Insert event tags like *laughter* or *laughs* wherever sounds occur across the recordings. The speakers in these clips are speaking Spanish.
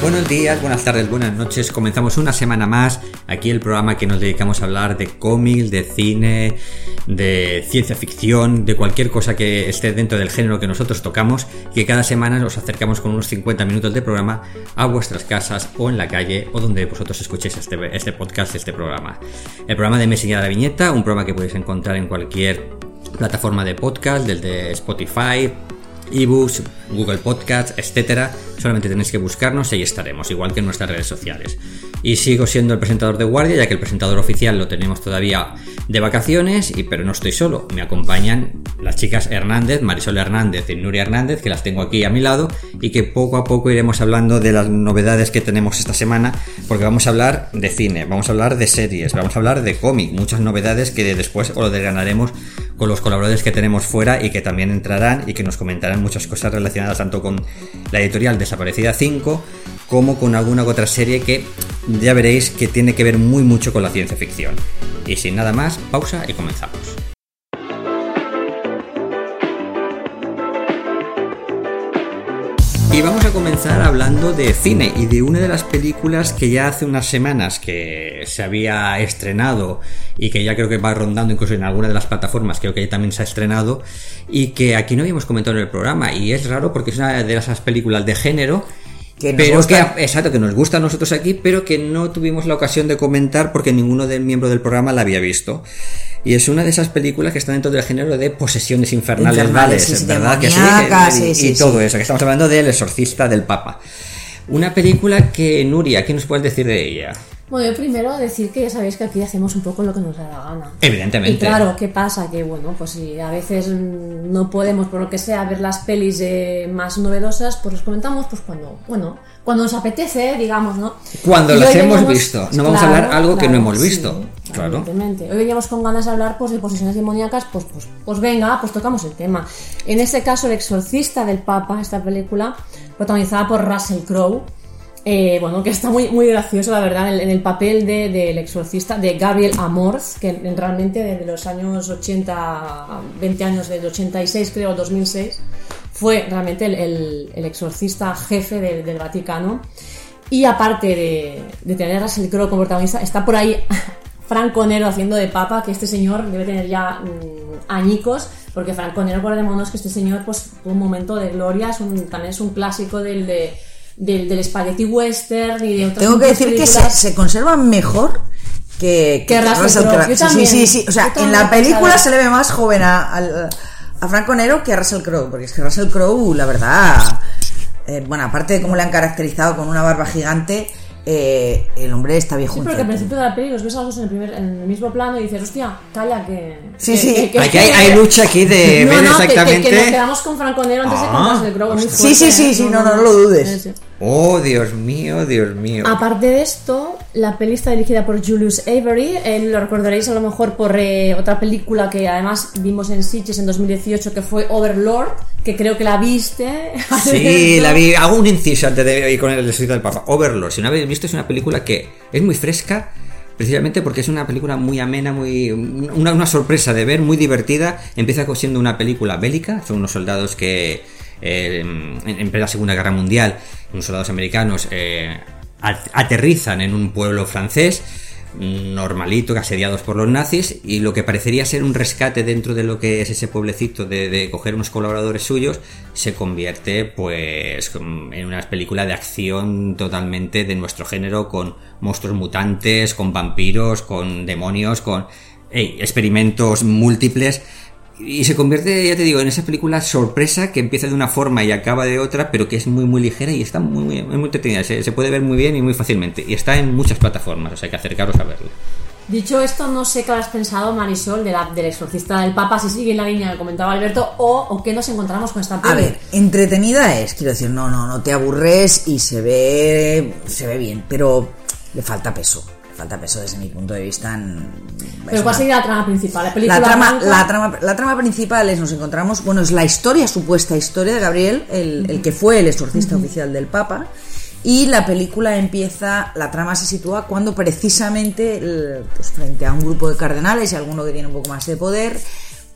Buenos días, buenas tardes, buenas noches. Comenzamos una semana más aquí el programa que nos dedicamos a hablar de cómics, de cine, de ciencia ficción, de cualquier cosa que esté dentro del género que nosotros tocamos que cada semana nos acercamos con unos 50 minutos de programa a vuestras casas o en la calle o donde vosotros escuchéis este, este podcast, este programa. El programa de Messi la Viñeta, un programa que podéis encontrar en cualquier plataforma de podcast, desde Spotify, ebooks, Google Podcasts, etcétera. Solamente tenéis que buscarnos y ahí estaremos, igual que en nuestras redes sociales. Y sigo siendo el presentador de guardia, ya que el presentador oficial lo tenemos todavía de vacaciones, y, pero no estoy solo. Me acompañan las chicas Hernández, Marisol Hernández y Nuria Hernández, que las tengo aquí a mi lado, y que poco a poco iremos hablando de las novedades que tenemos esta semana, porque vamos a hablar de cine, vamos a hablar de series, vamos a hablar de cómic, muchas novedades que después os lo desganaremos con los colaboradores que tenemos fuera y que también entrarán y que nos comentarán muchas cosas relacionadas tanto con la editorial Desaparecida 5 como con alguna otra serie que ya veréis que tiene que ver muy mucho con la ciencia ficción. Y sin nada más, pausa y comenzamos. Y vamos a comenzar hablando de cine y de una de las películas que ya hace unas semanas que se había estrenado y que ya creo que va rondando incluso en alguna de las plataformas, creo que también se ha estrenado y que aquí no habíamos comentado en el programa. Y es raro porque es una de esas películas de género que pero que exacto que nos gusta a nosotros aquí pero que no tuvimos la ocasión de comentar porque ninguno del miembro del programa la había visto y es una de esas películas que están dentro del género de posesiones infernales, ¿vale? ¿verdad? Que sí, y, todo eso, que estamos hablando del exorcista del Papa. Una película que, Nuria, ¿qué nos puedes decir de ella? Bueno, yo primero decir que ya sabéis que aquí hacemos un poco lo que nos da la gana. Evidentemente. Y claro, ¿qué pasa? Que bueno, pues si a veces no podemos, por lo que sea, ver las pelis eh, más novedosas, pues los comentamos pues cuando, bueno, cuando nos apetece, digamos, ¿no? Cuando las hemos visto. No vamos a hablar algo que no hemos visto. claro. Evidentemente. Hoy veníamos con ganas de hablar pues, de posesiones demoníacas, pues, pues, pues venga, pues tocamos el tema. En este caso, El exorcista del Papa, esta película, protagonizada por Russell Crowe eh, bueno, que está muy, muy gracioso, la verdad, en, el papel del de, exorcista de Gabriel Amorth, que realmente desde los años 80, 20 años, del 86 creo, 2006, fue realmente el, exorcista jefe del Vaticano. Y aparte de, de tener a Russell como protagonista, está por ahí *laughs* Franco Nero haciendo de papa, que este señor debe tener ya mm, añicos, porque Franco Nero, acordémonos que este señor, pues, un momento de gloria, también es un clásico del de del, del spaghetti western y de otras Tengo que decir que se, conservan mejor que, que, Russell Crowe. Sí, sí, sí. O sea, en la película se le ve más joven a, a, Franco Nero que a Russell Crowe, porque es que Russell Crowe, la verdad, eh, bueno, aparte de cómo le han caracterizado con una barba gigante, eh, el hombre está viejo. Sí, porque al principio de la peli los ves a los en el, primer, en el mismo plano y dices, hostia, calla que. Sí, sí. hay, hay, lucha aquí de *laughs* no, ver no, exactamente. Que, que, nos quedamos con Franco Nero antes ah, de comprarse el Sí, sí, sí, sí, no, no, no lo dudes. Oh, Dios mío, Dios mío. Aparte de esto, la peli está dirigida por Julius Avery. lo recordaréis a lo mejor por eh, otra película que además vimos en Sitges en 2018 que fue Overlord, que creo que la viste. *laughs* Sí, la vi. Hago un inciso antes de ir con el escrito del Papa. Overlord, si no habéis visto, es una película que es muy fresca precisamente porque es una película muy amena, muy una, una, sorpresa de ver, muy divertida. Empieza siendo una película bélica, son unos soldados que eh, en, la Segunda Guerra Mundial, unos soldados americanos eh, aterrizan en un pueblo francés normalito, asediados por los nazis, y lo que parecería ser un rescate dentro de lo que es ese pueblecito de, coger unos colaboradores suyos, se convierte pues en una película de acción totalmente de nuestro género, con monstruos mutantes, con vampiros, con demonios, con experimentos múltiples y se convierte, ya te digo, en esa película sorpresa que empieza de una forma y acaba de otra, pero que es muy, muy ligera y está muy, muy, muy entretenida. Se, puede ver muy bien y muy fácilmente. Y está en muchas plataformas, o sea, hay que acercaros a verlo. Dicho esto, no sé qué has pensado, Marisol, de la, del exorcista del Papa, si sigue en la línea que comentaba Alberto, o, o qué nos encontramos con esta película. A ver, entretenida es, quiero decir, no, no, no te aburres y se ve, se ve bien, pero le falta peso falta peso desde mi punto de vista. Pero ¿cuál sería la trama principal? ¿La, trama, la, trama, la trama principal es, nos encontramos, bueno, es la historia, supuesta historia de Gabriel, el, que fue el exorcista oficial del Papa. Y la película empieza, la trama se sitúa cuando precisamente, pues frente a un grupo de cardenales y alguno que tiene un poco más de poder,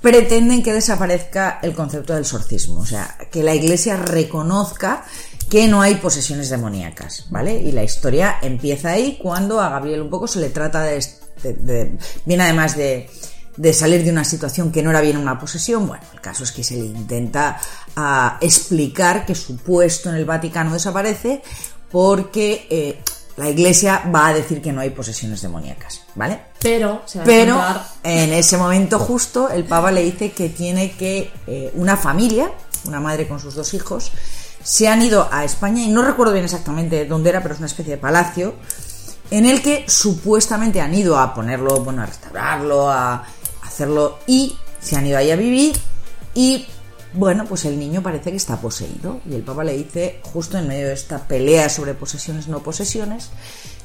pretenden que desaparezca el concepto del exorcismo, o sea, que la iglesia reconozca que no hay posesiones demoníacas, ¿vale? Y la historia empieza ahí cuando a Gabriel un poco se le trata de, de, bien además de, de, salir de una situación que no era bien una posesión, bueno, el caso es que se le intenta ah, explicar que su puesto en el Vaticano desaparece porque eh, la iglesia va a decir que no hay posesiones demoníacas, ¿vale? Pero, se va Pero a en ese momento justo el Papa le dice que tiene que eh, una familia, una madre con sus dos hijos, se han ido a España y no recuerdo bien exactamente dónde era, pero es una especie de palacio en el que supuestamente han ido a ponerlo, bueno, a restaurarlo, a hacerlo y se han ido ahí a vivir y bueno, pues el niño parece que está poseído y el Papa le dice, justo en medio de esta pelea sobre posesiones no posesiones,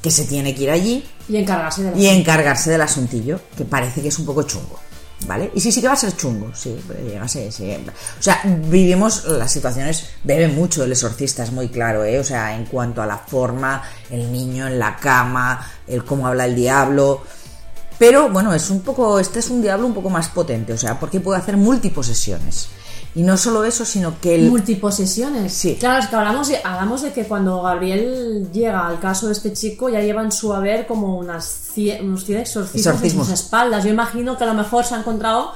que se tiene que ir allí y encargarse del, y encargarse del asuntillo, que parece que es un poco chungo. ¿Vale? Y sí, sí que va a ser chungo, sí, llega a ser, sí. O sea, vivimos las situaciones, bebe mucho el exorcista, es muy claro, ¿eh? O sea, en cuanto a la forma, el niño en la cama, el cómo habla el diablo. Pero bueno, es un poco, este es un diablo un poco más potente, o sea, porque puede hacer multiposesiones. Y no solo eso, sino que el... Multiposesiones. Sí. Claro, es que hablamos de, hablamos de que cuando Gabriel llega al caso de este chico, ya lleva en su haber como unas unos 100 exorcismos, Exorcismos. en sus espaldas. Yo imagino que a lo mejor se ha encontrado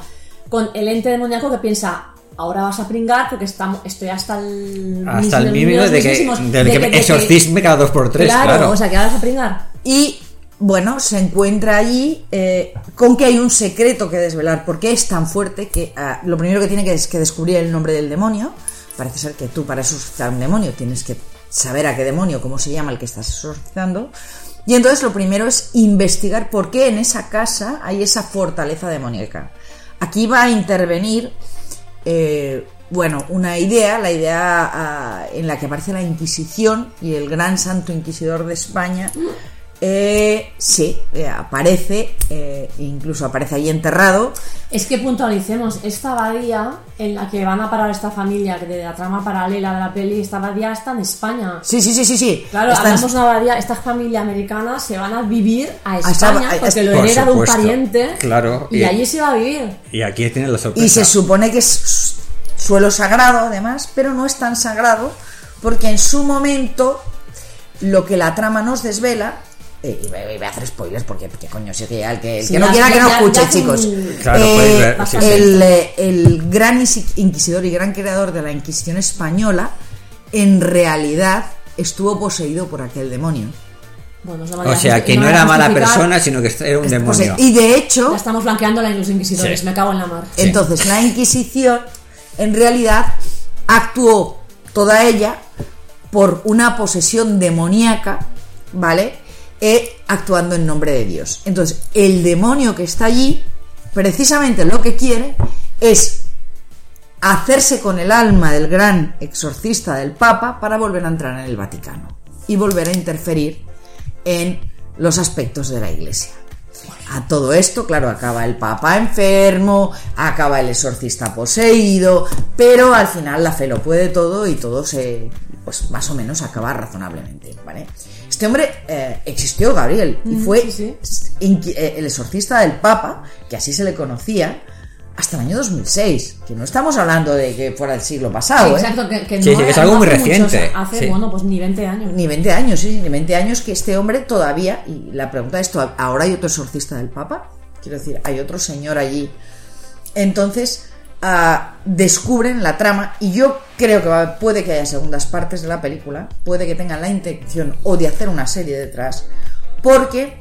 con el ente demoníaco que piensa, ahora vas a pringar porque estamos, estoy hasta el... Hasta el mínimo los de que, de que de me exorcisme cada dos por tres, claro, claro. o sea, que ahora vas a pringar. Y bueno, se encuentra allí eh, con que hay un secreto que desvelar, porque es tan fuerte que ah, lo primero que tiene que es que descubrir el nombre del demonio. Parece ser que tú para exorcizar un demonio tienes que saber a qué demonio, cómo se llama el que estás exorcizando. Y entonces lo primero es investigar por qué en esa casa hay esa fortaleza demoníaca. Aquí va a intervenir, eh, bueno, una idea, la idea ah, en la que aparece la Inquisición y el gran santo inquisidor de España. Eh, sí, eh, aparece, eh, incluso aparece ahí enterrado. Es que puntualicemos, esta abadía en la que van a parar esta familia que de la trama paralela de la peli, esta abadía está en España. Sí, sí, sí, sí, sí. Claro, Está en- hablamos de una abadía, esta familia americana se van a vivir a esa- España a- porque lo por hereda de un pariente claro, y, y- allí se va a vivir. Y aquí tiene la sorpresa. Y se supone que es suelo sagrado, además, pero no es tan sagrado porque en su momento lo que la trama nos desvela. Y voy a hacer spoilers porque, coño, sí que ya el que, el Sí, que no quiera que no escuche, ya chicos. Claro, Eh, podéis ver, sí, sí. el, el gran inquisidor y gran creador de la Inquisición española, en realidad estuvo poseído por aquel demonio. Bueno, O sea, que no era mala persona, sino que era un demonio. Pose- y de hecho, Ya estamos blanqueando a los inquisidores, Sí. me cago en la mar. Entonces, la Inquisición, en realidad, actuó toda ella por una posesión demoníaca, ¿vale? E actuando en nombre de Dios. Entonces, el demonio que está allí, precisamente lo que quiere es hacerse con el alma del gran exorcista del Papa para volver a entrar en el Vaticano y volver a interferir en los aspectos de la Iglesia. A todo esto, claro, acaba el Papa enfermo, acaba el exorcista poseído, pero al final la fe lo puede todo y todo se, pues más o menos acaba razonablemente, ¿vale? Este hombre eh, existió, Gabriel, y Mm, fue sí, eh, el exorcista del Papa, que así se le conocía, hasta el año 2006, que no estamos hablando de que fuera el siglo pasado, Sí, ¿eh? exacto, que, que Sí, no sí, que es no algo muy hace mucho, reciente, o sea, hace, sí. bueno, pues ni 20 años. Ni 20 años, sí, ni 20 años que este hombre todavía, y la pregunta es, ¿to- ¿ahora hay otro exorcista del Papa? Quiero decir, hay otro señor allí. Entonces, descubren la trama, y yo creo que va- puede que haya segundas partes de la película, puede que tengan la intención o de hacer una serie detrás, porque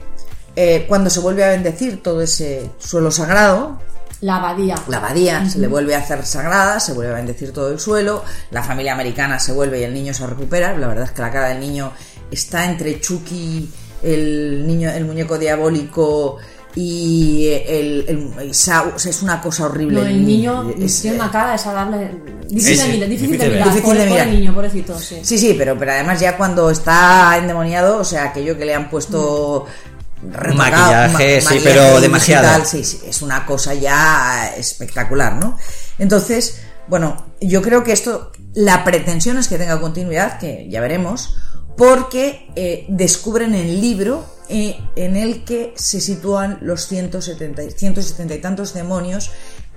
eh, cuando se vuelve a bendecir todo ese suelo sagrado, La abadía. la abadía se le vuelve a hacer sagrada, se vuelve a bendecir todo el suelo, la familia americana se vuelve y el niño se recupera. La verdad es que la cara del niño está entre Chucky, el niño, el muñeco diabólico y el, el- o sea, es una cosa horrible. No, el niño Es- tiene una cara desagradable. Difícil, Sí, de, mirar, difícil difícil de mirar. Difícil de mirar. niño, pobrecito, sí. Sí, sí, pero, pero además ya cuando está endemoniado, o sea, aquello que le han puesto retocado, Maquillaje, sí, maquillaje pero demasiado. digital, sí, sí, es una cosa ya espectacular, ¿no? Entonces, bueno, yo creo que esto, la pretensión es que tenga continuidad, que ya veremos, porque eh, descubren el libro eh, en el que se sitúan los 170, y- 170 y tantos demonios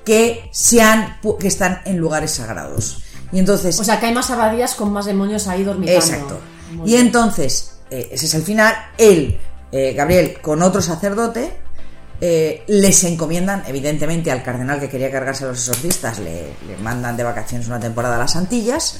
que, se han, que están en lugares sagrados. Y entonces... O sea, que hay más abadías con más demonios ahí dormitando. Exacto. Muy Y entonces, eh, ese es el final, él, eh, Gabriel, con otro sacerdote, eh, les encomiendan, evidentemente, al cardenal que quería cargarse a los exorcistas, le, le mandan de vacaciones una temporada a las Antillas,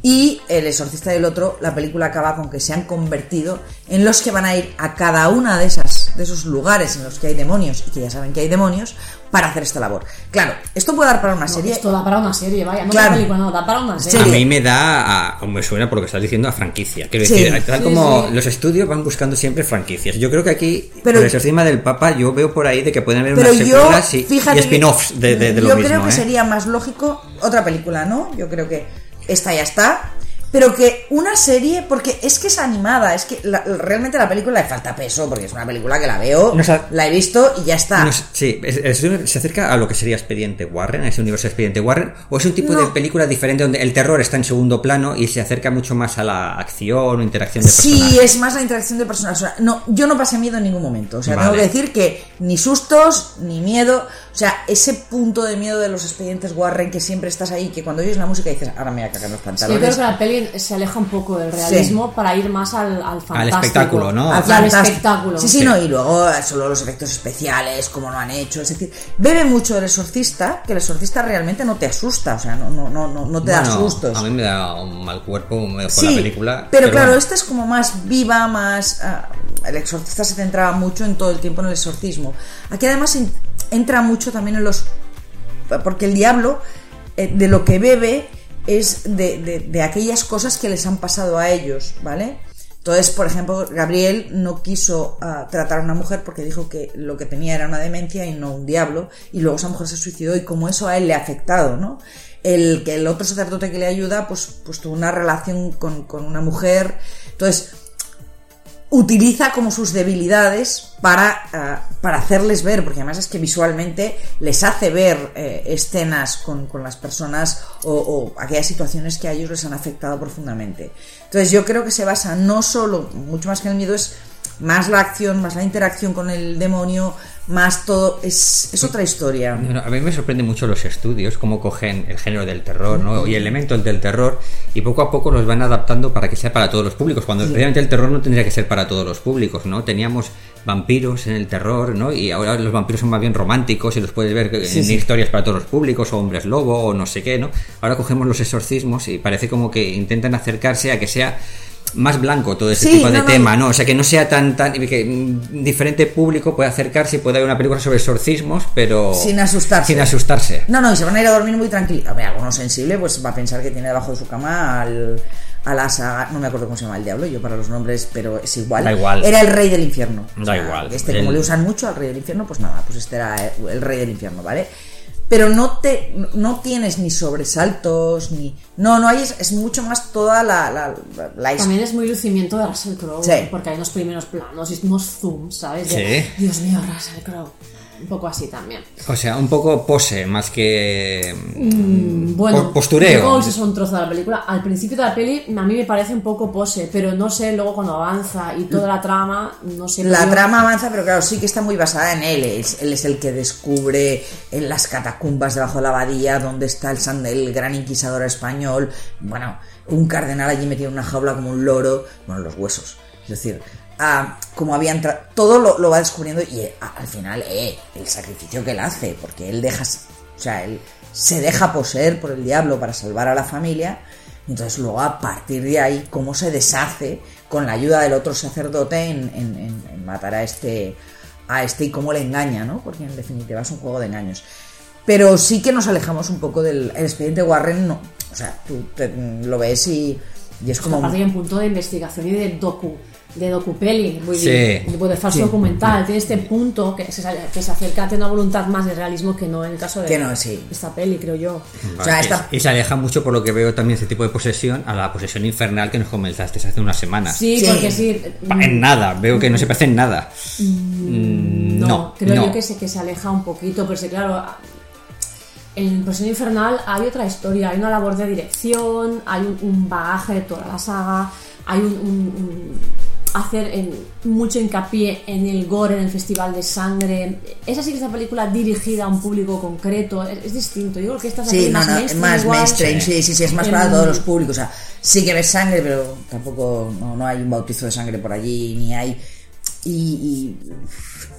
y el exorcista del otro, la película acaba con que se han convertido en los que van a ir a cada una de esas de esos lugares en los que hay demonios y que ya saben que hay demonios para hacer esta labor. Claro, esto puede dar para una No, serie. esto da para una serie, vaya. No Claro. película, no, da para una serie. A mí me da, a, o me suena por lo que estás diciendo, a franquicia. Quiero Sí. decir, tal Sí, como sí. los estudios van buscando siempre franquicias. Yo creo que aquí, Pero- el exorcismo del Papa, yo veo por ahí de que pueden haber unas yo, secuelas y, y spin-offs de, de- de lo yo mismo. creo que ¿eh? sería más lógico otra película, ¿no? Yo creo que esta ya está. Pero que una serie, porque es que es animada, es que la- realmente la película le falta peso, porque es una película que la veo, No, o sea, la he visto y ya está. No sí, es- es- se acerca a lo que sería Expediente Warren, a ese universo de Expediente Warren, o es un tipo No. de película diferente donde el terror está en segundo plano y se acerca mucho más a la acción o interacción de Sí, personajes. es más la interacción de personas. O sea, no, yo no pasé miedo en ningún momento. O sea, tengo que decir que ni sustos, ni miedo. O sea, ese punto de miedo de los expedientes Warren que siempre estás ahí, que cuando oyes la música dices, ahora me voy a cagar los Sí, yo pantalones. creo que la peli se aleja un poco del realismo para ir más al, al fantástico. espectáculo, ¿no? Al al espectáculo. Sí, sí, Sí. no, y luego solo los efectos especiales, como lo han hecho, es decir, bebe mucho del exorcista, que el exorcista realmente no te asusta, o sea, no, no, no, no, te da sustos. A mí me da un mal cuerpo me dejó la película. pero, claro, bueno. esta es como más viva, más... ah, el exorcista se centraba mucho en todo el tiempo en el exorcismo. Aquí además entra mucho también en los... Porque el diablo eh, de lo que bebe es de, de- aquellas cosas que les han pasado a ellos, ¿vale? Entonces, por ejemplo, Gabriel no quiso ah, tratar a una mujer porque dijo que lo que tenía era una demencia y no un diablo, y luego esa mujer se suicidó y como eso a él le ha afectado, ¿no? El el otro sacerdote que le ayuda, pues, pues tuvo una relación con, con una mujer. Entonces, utiliza como sus debilidades para, ah, para hacerles ver, porque además es que visualmente les hace ver eh, escenas con, con las personas o, o aquellas situaciones que a ellos les han afectado profundamente. Entonces yo creo que se basa no solo, mucho más que el miedo, es más la acción, más la interacción con el demonio, más todo, es, es otra historia. A mí me sorprende mucho los estudios, cómo cogen el género del terror ¿no? y elementos del terror y poco a poco los van adaptando para que sea para todos los públicos, cuando realmente el terror no tendría que ser para todos los públicos, ¿no? Teníamos vampiros en el terror, ¿no? Y ahora los vampiros son más bien románticos y los puedes ver en historias para todos los públicos, o hombres lobo, o no sé qué, ¿no? Ahora cogemos los exorcismos y parece como que intentan acercarse a que sea más blanco todo ese Sí, tipo de no, tema, ¿no? O sea, que no sea tan, tan, que mm, diferente público puede acercarse y puede haber una película sobre exorcismos, pero... Sin asustarse. Sin asustarse. No, no, y se van a ir a dormir muy tranquilos. A ver, alguno sensible, pues va a pensar que tiene debajo de su cama al, a la saga, no me acuerdo cómo se llama el diablo, yo para los nombres, pero es igual. Da igual. Era el rey del infierno. Da igual. Este, como le usan mucho al rey del infierno, pues nada, pues este era el rey del infierno, ¿vale? Pero no te no tienes ni sobresaltos, ni. No, no hay, es, es mucho más toda la, la, la, la his- También es muy lucimiento de Russell Crowe, Sí. porque hay unos primeros planos y unos zooms, ¿sabes? De, Sí. Dios mío, Russell Crowe. Un poco así también. O sea, un poco pose, más que... Bueno, Po- postureo. luego es un trozo de la película. Al principio de la peli a mí me parece un poco pose, pero no sé luego cuando avanza y toda la trama, no sé. La trama avanza, pero claro, sí que está muy basada en él. Es- él es el que descubre en las catacumbas debajo de la abadía donde está el, san- el gran inquisidor español. Bueno, un cardenal allí metido en una jaula como un loro. Bueno, los huesos. Es decir, ah, como había entrado. Todo lo, va descubriendo y eh, a- al final, eh, el sacrificio que él hace, porque él deja. O sea, él se deja poseer por el diablo para salvar a la familia. Entonces luego a partir de ahí, cómo se deshace con la ayuda del otro sacerdote en, matar a este, a este y cómo le engaña, ¿no? Porque en definitiva es un juego de engaños. Pero sí que nos alejamos un poco del el expediente Warren, no. O sea, tú lo ves y, y es como... Un punto de investigación y de docu de docupeli, vull Sí. dir, de falso Sí. documental. Tiene este punto que se, que se acerca a tener una voluntad más de realismo que no en el caso de Que no, sí. esta peli, creo yo. O sea, esta- Y se aleja mucho por lo que veo también ese tipo de posesión a la posesión infernal que nos comentaste hace unas semanas. Sí, Sí. porque sí. En nada, veo que no se parece en nada. Mm, No, no, creo no. yo que se, que se aleja un poquito, pero sí, claro, en Presión Infernal hay otra historia, hay una labor de dirección, hay un, un bagaje de toda la saga, hay un, un- un- hacer en- mucho hincapié en el gore, en el festival de sangre. Esa sí que es una película dirigida a un público concreto, es, es distinto. Yo creo que esta es Sí, así no, más no, mainstream. más igual. mainstream, sí, sí, sí, es más para todos los públicos. O sea, sí que ves sangre, pero tampoco no, no hay un bautizo de sangre por allí, ni hay. Y, y-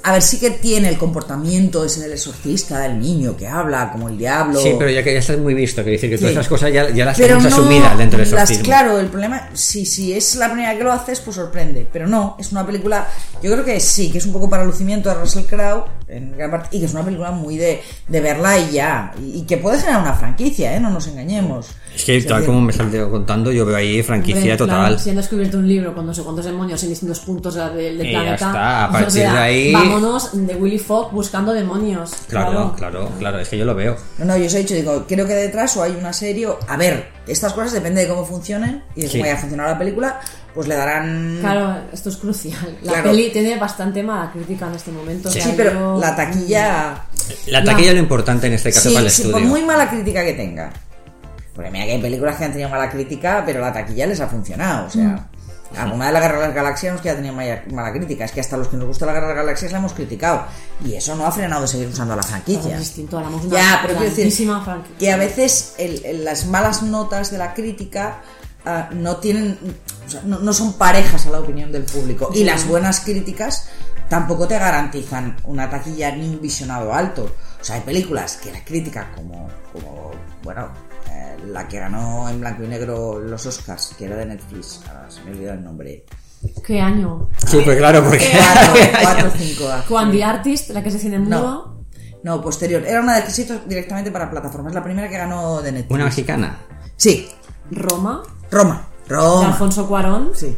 a ver, sí que tiene el comportamiento ese del exorcista, del niño que habla como el diablo. Sí, pero ya que ya está muy visto, que decir que todas Sí. esas cosas ya, ya las tenemos no, asumidas dentro del las- exorcismo. claro, el problema, si, si es la primera que lo haces, pues sorprende. Pero no, es una película, yo creo que sí, que es un poco para lucimiento de Russell Crowe, en gran parte, y que es una película muy de, de verla y ya. Y, y que puede generar una franquicia, ¿eh? No nos engañemos. Es que tal como me salió contando, yo veo ahí franquicia Hombre, total. claro, si han descubierto un libro con no sé cuántos demonios en distintos puntos de- del del Y ya planeta. está, a o partir sea, de ahí- Vámonos de Willy Fogg buscando demonios. Claro, claro, claro, es que yo lo veo. No, no, yo os he dicho, digo, creo que detrás o hay una serie. o- A ver, estas cosas depende de cómo funcionen y de Sí. cómo haya funcionado la película, pues le darán. Claro, esto es crucial. La Claro. peli tiene bastante mala crítica en este momento. o Sí. Sí, sea, pero yo- la taquilla. La Ya. taquilla es lo importante en este caso Sí, para el sí, estudio. por muy mala crítica que tenga. Porque mira que hay películas que han tenido mala crítica, pero la taquilla les ha funcionado. O sea, alguna de la Guerra de las Galaxias no es que haya tenido mala, mala crítica, es que hasta los que nos gusta la Guerra de las Galaxias la hemos criticado. Y eso no ha frenado de seguir usando la Es franquicia. distinto, hablamos de una Ya, pero quiero decir que a veces el- el- las malas notas de la crítica ah, no tienen, o sea, no, no son parejas a la opinión del público. Y las buenas críticas tampoco te garantizan una taquilla ni un visionado alto. O sea, hay películas que la crítica, como, como bueno, la que ganó en blanco y negro los Oscars, que era de Netflix, ahora se me olvidó el nombre. ¿Qué año? Sí, pues claro, porque... Cuatro, cuatro, *laughs* cinco. Juan the Artist, la que se cine en mudo. No. No, posterior. Era una de que se hizo directamente para plataformas. La primera que ganó de Netflix. Una mexicana. Sí, Roma, Roma. de Roma. Alfonso Cuarón. Sí.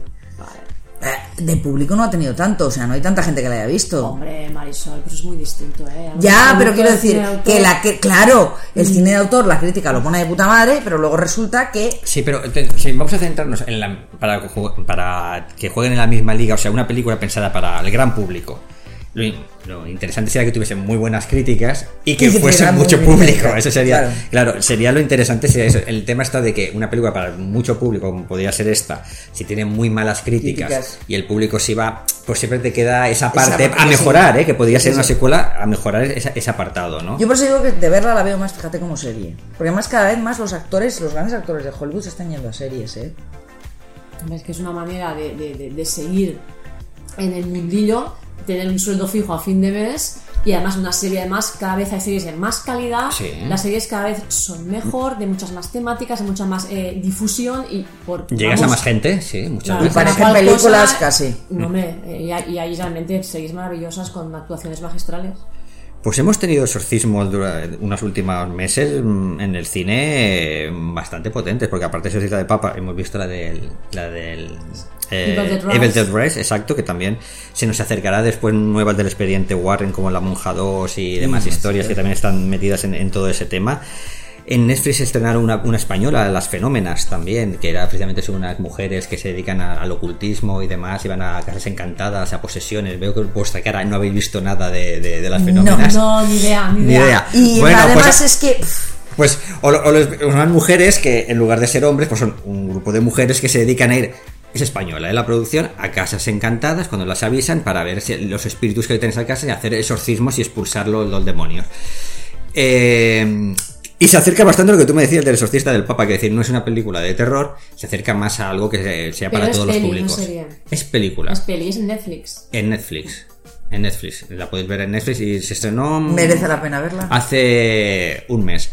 Eh, De público no ha tenido tanto, o sea, no hay tanta gente que la haya visto. Hombre, Marisol, pero es muy distinto, ¿eh? Ya, pero quiero decir de que la que, claro, el cine de autor, la crítica lo pone de puta madre, pero luego resulta que Sí, pero te- sí, vamos a centrarnos en la, para, para que jueguen en la misma liga, o sea, una película pensada para el gran público. Lo, in- lo interesante sería que tuviese muy buenas críticas y que Y que fuese mucho público. Eso sería, claro. claro. sería lo interesante sería eso. El tema está de que una película para mucho público, como podría ser esta, si tiene muy malas críticas, Críticas. y el público se va, pues siempre te queda esa parte a mejorar, sí. ¿eh? que podría ser una secuela a mejorar esa- ese apartado, ¿no? yo por eso digo que de verla la veo más, fíjate, como serie. Porque además cada vez más los actores, los grandes actores de Hollywood se están yendo a series, ¿eh? Es que es una manera de, de- de- de seguir en el mundillo, tener un sueldo fijo a fin de mes y además una serie además cada vez hay series de más calidad, Sí. las series cada vez son mejor, de muchas más temáticas, de mucha más eh, difusión y por Llegas a más gente, sí, muchas claro, veces. parecen películas cosa- casi. No, eh, y, hay- y hay realmente series maravillosas con actuaciones magistrales. Pues hemos tenido exorcismos durante unos últimos meses mm, en el cine eh, bastante potentes, porque aparte de Exorcista de Papa, hemos visto la del, la del eh, Evil Dead Rise. Evil Dead Rise, exacto, que también se nos acercará después nuevas del expediente Warren, como La Monja 2 y demás historias que también están metidas en, en todo ese tema. En Netflix estrenaron una, una española, Las Fenómenas también, que era precisamente sobre unas mujeres que se dedican a- al ocultismo y demás, iban a casas encantadas, a posesiones. Veo que vuestra cara no habéis visto nada de, de- de Las Fenómenas. No, ni idea, ni Ni idea. idea. Y Bueno, además pues- es que Pues, o, son mujeres que en lugar de ser hombres, pues son un grupo de mujeres que se dedican a ir, es española, ¿eh? la producción, a casas encantadas cuando las avisan para ver si los espíritus que tienen en esa casa y hacer exorcismos y expulsar los, los demonios. Eh, y se acerca bastante a lo que tú me decías del exorcista del Papa, que decir, no es una película de terror, se acerca más a algo que se- sea para todos los no públicos. Es película. Es peli, es en Netflix. En Netflix. En Netflix. La podéis ver en Netflix y se estrenó. merece la pena verla. Hace un mes.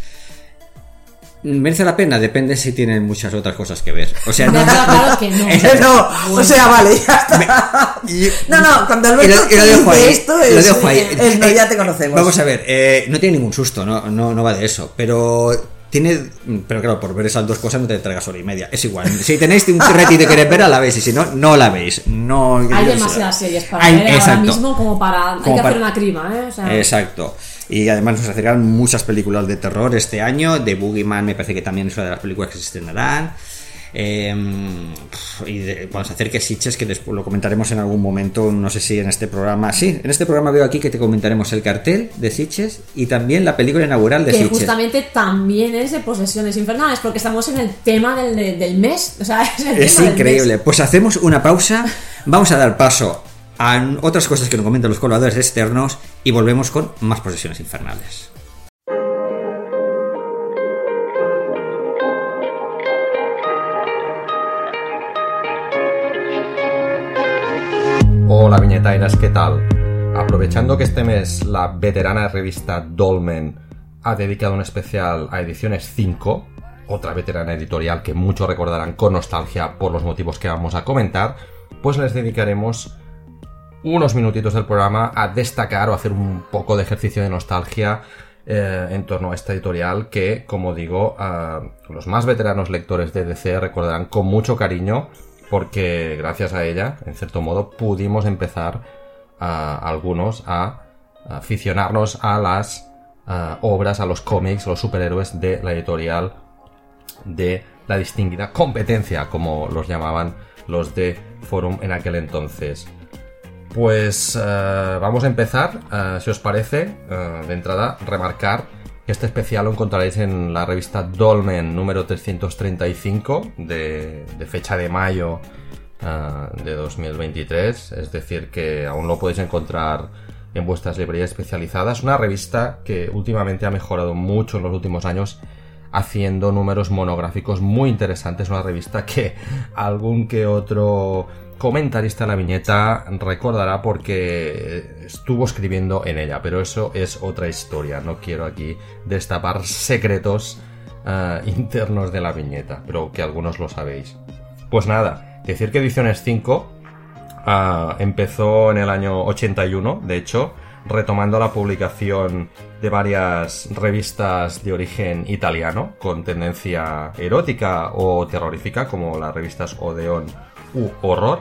¿Merece la pena? Depende si tienen muchas otras cosas que ver. O sea, no. Claro, que no. *laughs* no, o sea, vale, ya está. Y- No, no, cuando y Alberto lo- lo dejo ahí, esto lo es, dejo ahí. es, no, Eh, ya te conocemos. Vamos a ver, eh, no tiene ningún susto, no, no, no va de eso. Pero tiene. Pero claro, por ver esas dos cosas no te traigas hora y media. Es igual. Si tenéis un retiro de querer verla, la veis. Y si no, no la veis. No, Hay demasiadas series para Hay- ver ahora mismo como para... hay Como que para- hacer una crima, ¿eh? O sea, Exacto. Y además nos acercaron muchas películas de terror este año. The Boogeyman me parece que también es una de las películas que se estrenarán. Em, y cuando se acerque Sitches, que después lo comentaremos en algún momento, no sé si en este programa. Sí, en este programa veo aquí que te comentaremos el cartel de Sitches y también la película inaugural de que Sitges. justamente también es de posesiones infernales, porque estamos en el tema del, del mes. O sea, *laughs* es, el es tema del increíble. mes. Pues hacemos una pausa, vamos a dar paso a otras cosas que nos comentan los colaboradores externos y volvemos con más posesiones infernales. Hola viñetainas, ¿qué tal? Aprovechando que este mes la veterana revista Dolmen ha dedicado un especial a Ediciones 5, otra veterana editorial que muchos recordarán con nostalgia por los motivos que vamos a comentar, pues les dedicaremos unos minutitos del programa a destacar o hacer un poco de ejercicio de nostalgia eh, en torno a esta editorial que, como digo, los más veteranos lectores de DC recordarán con mucho cariño porque gracias a ella, en cierto modo, pudimos empezar a algunos a, aficionarnos a las obras, a los cómics, a los superhéroes de la editorial de la distinguida competencia, como los llamaban los de Forum en aquel entonces. Pues eh, vamos a empezar, eh, si os parece, eh, de entrada, remarcar que este especial lo encontraréis en la revista Dolmen número 335 de, de fecha de mayo de 2023, es decir, que aún lo podéis encontrar en vuestras librerías especializadas. Una revista que últimamente ha mejorado mucho en los últimos años haciendo números monográficos muy interesantes. Una revista que *laughs* algún que otro comentarista de la viñeta recordará porque estuvo escribiendo en ella, pero eso es otra historia. No quiero aquí destapar secretos uh, internos de la viñeta, pero que algunos lo sabéis. Pues nada, decir que Ediciones 5 uh, empezó en el año 81, de hecho, retomando la publicación de varias revistas de origen italiano con tendencia erótica o terrorífica como las revistas Odeon u Horror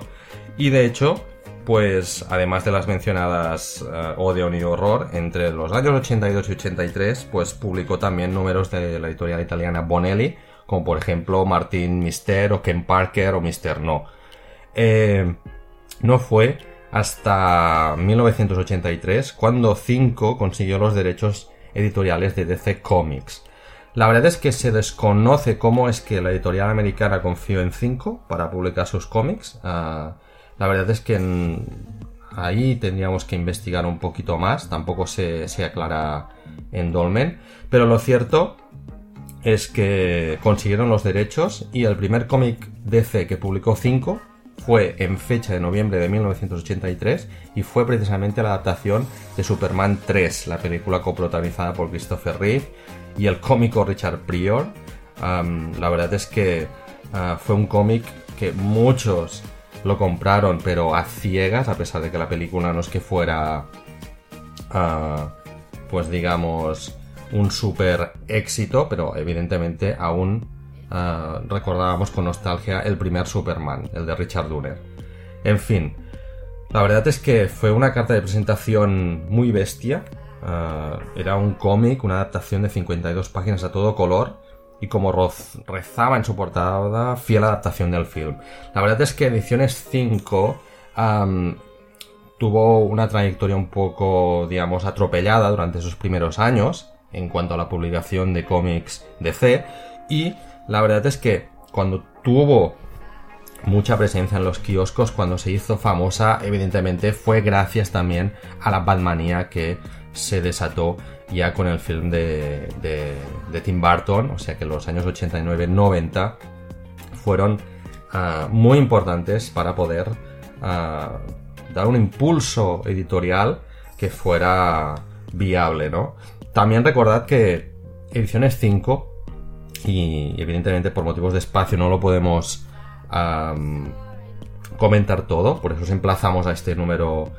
y de hecho pues además de las mencionadas uh, Odeon y Horror entre los años 82 y 83 pues publicó también números de la editorial italiana Bonelli como por ejemplo Martin Mister o Ken Parker o Mister No eh, no fue hasta 1983, cuando 5 consiguió los derechos editoriales de DC Comics. La verdad es que se desconoce cómo es que la editorial americana confió en 5 para publicar sus cómics. Uh, la verdad es que en, ahí tendríamos que investigar un poquito más, tampoco se, se aclara en Dolmen, pero lo cierto es que consiguieron los derechos y el primer cómic DC que publicó 5 fue en fecha de noviembre de 1983 y fue precisamente la adaptación de Superman 3, la película coprotagonizada por Christopher Reeve y el cómico Richard Prior. La verdad es que uh, fue un cómic que muchos lo compraron, pero a ciegas, a pesar de que la película no es que fuera, uh, pues digamos, un super éxito, pero evidentemente aún Uh, recordábamos con nostalgia el primer Superman, el de Richard Donner. En fin, la verdad es que fue una carta de presentación muy bestia. Uh, era un cómic, una adaptación de 52 páginas a todo color y como rezaba en su portada, fiel adaptación del film. La verdad es que Ediciones 5 um, tuvo una trayectoria un poco, digamos, atropellada durante sus primeros años en cuanto a la publicación de cómics DC y la verdad es que cuando tuvo mucha presencia en los kioscos, cuando se hizo famosa, evidentemente fue gracias también a la Batmanía que se desató ya con el film de, de, Tim Burton, o sea que los años 89-90 fueron uh, muy importantes para poder uh, dar un impulso editorial que fuera viable, ¿no? También recordad que Ediciones 5 y evidentemente por motivos de espacio no lo podemos comentar todo, por eso os emplazamos a este número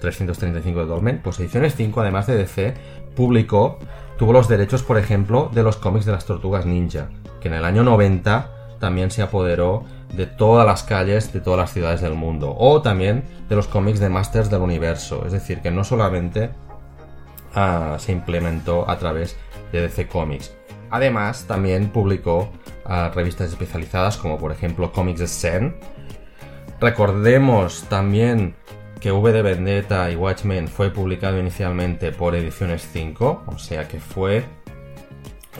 335 de Dolmen. Pues Ediciones 5, además de DC, publicó, tuvo los derechos, por ejemplo, de los cómics de las tortugas ninja, que en el año 90 también se apoderó de todas las calles de todas las ciudades del mundo, o también de los cómics de Masters del Universo, es decir, que no solamente uh, se implementó a través de DC Comics, Además, también publicó a revistas especializadas como por ejemplo Comics Scene. Recordemos también que V de Vendetta y Watchmen fue publicado inicialmente por Ediciones 5, o sea que fue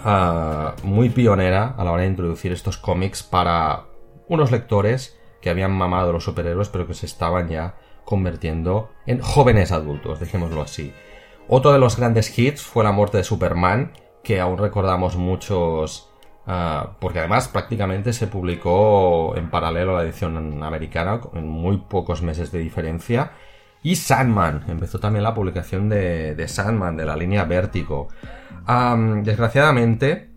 ah, muy pionera a la hora de introducir estos cómics para unos lectores que habían mamado los superhéroes pero que se estaban ya convirtiendo en jóvenes adultos, dejémoslo así. Otro de los grandes hits fue la muerte de Superman, que aún recordamos muchos, ah, porque además prácticamente se publicó en paralelo a la edición americana, en muy pocos meses de diferencia. Y Sandman, empezó también la publicación de, Sandman, de la línea Vértigo. desgraciadamente,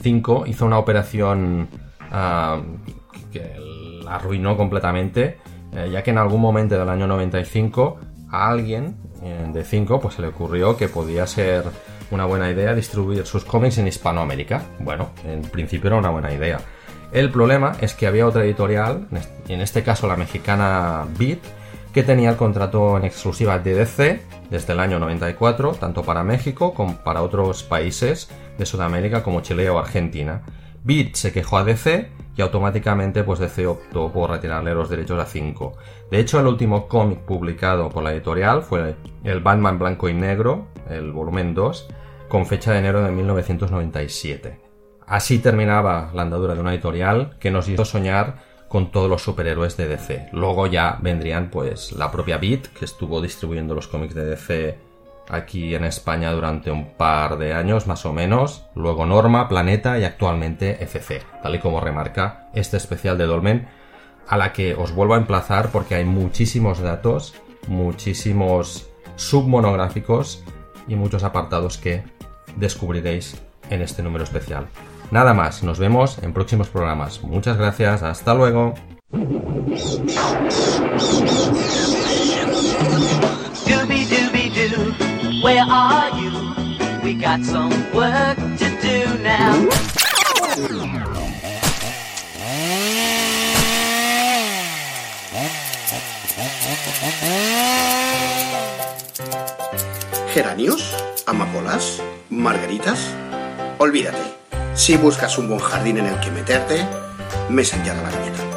5 hizo una operación que la arruinó completamente, eh, ya que en algún momento del año 95 a alguien eh, de 5 pues se le ocurrió que podía ser una buena idea distribuir sus cómics en Hispanoamérica. Bueno, en principio era una buena idea. El problema es que había otra editorial, en este caso la mexicana Beat, que tenía el contrato en exclusiva de DC desde el año 94, tanto para México como para otros países de Sudamérica como Chile o Argentina. Beat se quejó a DC y automáticamente pues DC optó por retirarle los derechos a 5. De hecho, el último cómic publicado por la editorial fue el Batman Blanco y Negro, el volumen 2, con fecha de enero de 1997. Así terminaba la andadura de una editorial que nos hizo soñar con todos los superhéroes de DC. Luego ya vendrían pues la propia Beat, que estuvo distribuyendo los cómics de DC aquí en España durante un par de años más o menos, luego Norma, Planeta y actualmente FC, tal y como remarca este especial de Dolmen, a la que os vuelvo a emplazar porque hay muchísimos datos, muchísimos submonográficos y muchos apartados que descubriréis en este número especial. Nada más, nos vemos en próximos programas. Muchas gracias, hasta luego. We got some work to do now. ¿Geranios? ¿Amapolas? ¿Margaritas? Olvídate. Si buscas un buen jardín en el que meterte, Messenger de la viñeta.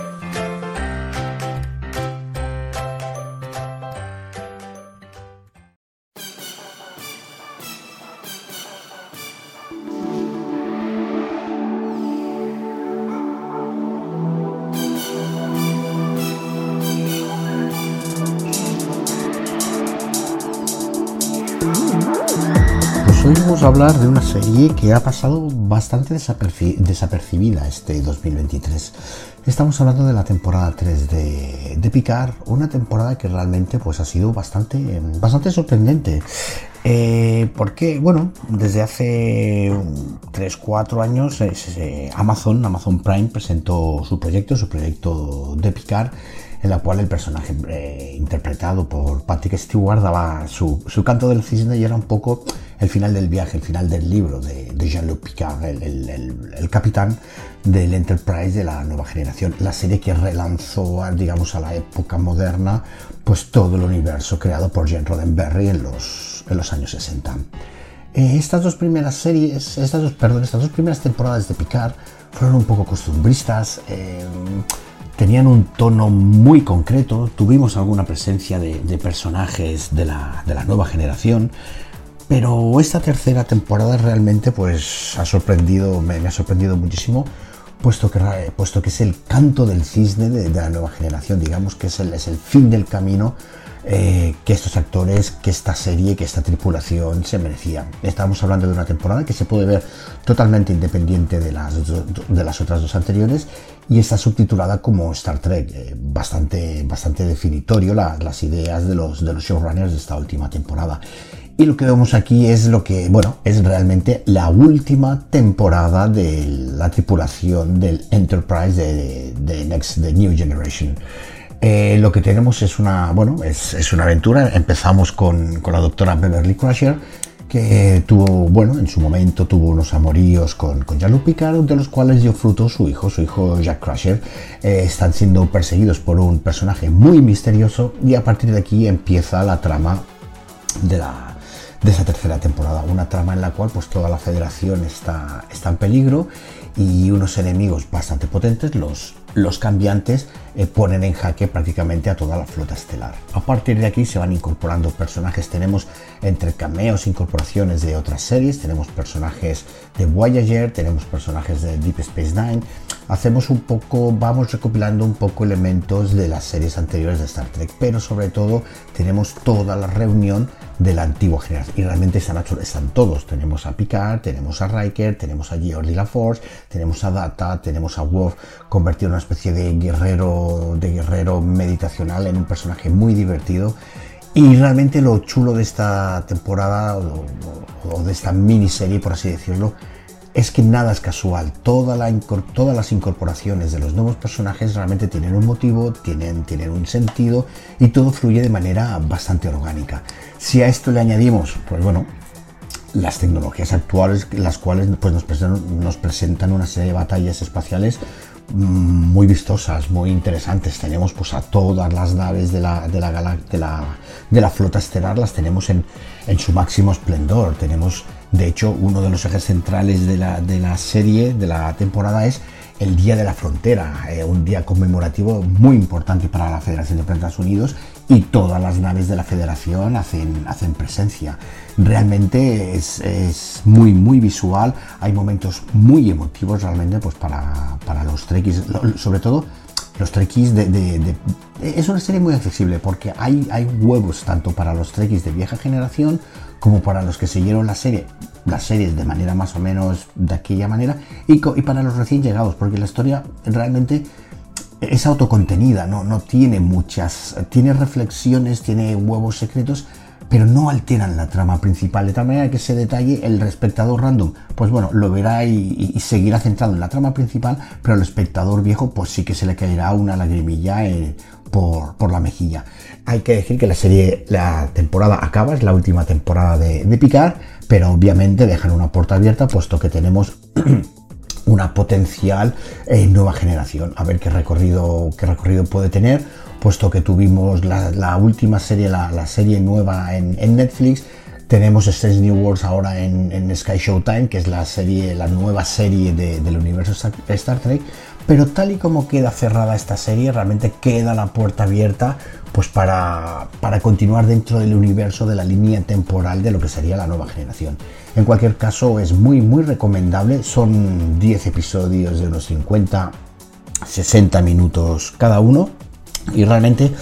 Hablar de una serie que ha pasado bastante desapercibida este 2023. Estamos hablando de la temporada 3 de, de Picard, una temporada que realmente pues, ha sido bastante, bastante sorprendente. Eh, porque, bueno, desde hace 3-4 años eh, Amazon, Amazon Prime presentó su proyecto, su proyecto de Picard en la cual el personaje eh, interpretado por Patrick Stewart daba su, su, canto del cisne y era un poco el final del viaje, el final del libro de, Jean-Luc Picard, el, capitán del Enterprise de la nueva generación, la serie que relanzó, digamos, a la época moderna, pues todo el universo creado por Jean Roddenberry en los, en los años 60. Eh, estas dos primeras series, estas dos, perdón, estas dos primeras temporadas de Picard fueron un poco costumbristas, eh, tenían un tono muy concreto, tuvimos alguna presencia de, personajes de la, de la nueva generación, pero esta tercera temporada realmente pues ha sorprendido, me, ha sorprendido muchísimo, puesto que, puesto que es el canto del cisne de, la nueva generación, digamos que es el, es el fin del camino eh, que estos actores, que esta serie, que esta tripulación se merecían. Estamos hablando de una temporada que se puede ver totalmente independiente de las, de las otras dos anteriores y está subtitulada como Star Trek, eh, bastante, bastante definitorio las ideas de los, de los showrunners de esta última temporada. Y lo que vemos aquí es lo que, bueno, es realmente la última temporada de la tripulación del Enterprise de, Next, de New Generation. Eh, lo que tenemos es una, bueno, es, una aventura. Empezamos con, la doctora Beverly Crusher, que tuvo, bueno, en su momento tuvo unos amoríos con, con Jean-Luc Picard, de los cuales dio fruto su hijo, su hijo Jack Crusher. Eh, están siendo perseguidos por un personaje muy misterioso y a partir de aquí empieza la trama de la, de esa tercera temporada. Una trama en la cual pues toda la federación está, está en peligro y unos enemigos bastante potentes, los, los cambiantes eh, ponen en jaque prácticamente a toda la flota estelar. A partir de aquí se van incorporando personajes, tenemos entre cameos, incorporaciones de otras series, tenemos personajes de Voyager, tenemos personajes de Deep Space Nine, hacemos un poco, vamos recopilando un poco elementos de las series anteriores de Star Trek, pero sobre todo tenemos toda la reunión de la antigua generación. Y realmente están, todos, tenemos a Picard, tenemos a Riker, tenemos a Geordi LaForce, tenemos a Data, tenemos a Worf convertido en una especie de guerrero, de guerrero meditacional en un personaje muy divertido. Y realmente lo chulo de esta temporada o, de esta miniserie, por así decirlo, es que nada es casual. todas las incorporaciones de los nuevos personajes realmente tienen un motivo, tienen, tienen un sentido y todo fluye de manera bastante orgánica. Si a esto le añadimos, pues bueno, las tecnologías actuales, las cuales pues, nos, presentan, una serie de batallas espaciales muy vistosas, muy interesantes. Tenemos pues a todas las naves de la, de la, de la, de la flota estelar, las tenemos en, en, su máximo esplendor. Tenemos, de hecho, uno de los ejes centrales de la, de la serie, de la temporada, es el Día de la Frontera, eh, un día conmemorativo muy importante para la Federación de Planetas Unidos y todas las naves de la Federación hacen, hacen presencia. Realmente es, muy, muy visual, hay momentos muy emotivos realmente pues para, para los trekkies, sobre todo los trekkies de, Es una serie muy accesible porque hay, hay huevos tanto para los trekkies de vieja generación como para los que siguieron la serie, las series de manera más o menos de aquella manera, y, para los recién llegados, porque la historia realmente es autocontenida, no, no tiene muchas, tiene reflexiones, tiene huevos secretos, pero no alteran la trama principal, de tal manera que ese detalle el espectador random, pues bueno, lo verá y, seguirá centrado en la trama principal, pero al espectador viejo, pues sí que se le caerá una lagrimilla eh, por, por, la mejilla. Hay que decir que la serie, la temporada acaba, es la última temporada de, de Picard, pero obviamente dejan una puerta abierta, puesto que tenemos *clears throat* una potencial eh, nueva generación. A ver qué recorrido, qué recorrido puede tener puesto que tuvimos la, última serie, la, serie nueva en, Netflix. Tenemos Strange New Worlds ahora en, Sky Showtime, que es la serie, la nueva serie del universo Star Trek. Pero tal y como queda cerrada esta serie, realmente queda la puerta abierta pues para, para continuar dentro del universo de la línea temporal de lo que sería la nueva generación. En cualquier caso, es muy, muy recomendable. Son 10 episodios de unos 50, 60 minutos cada uno y realmente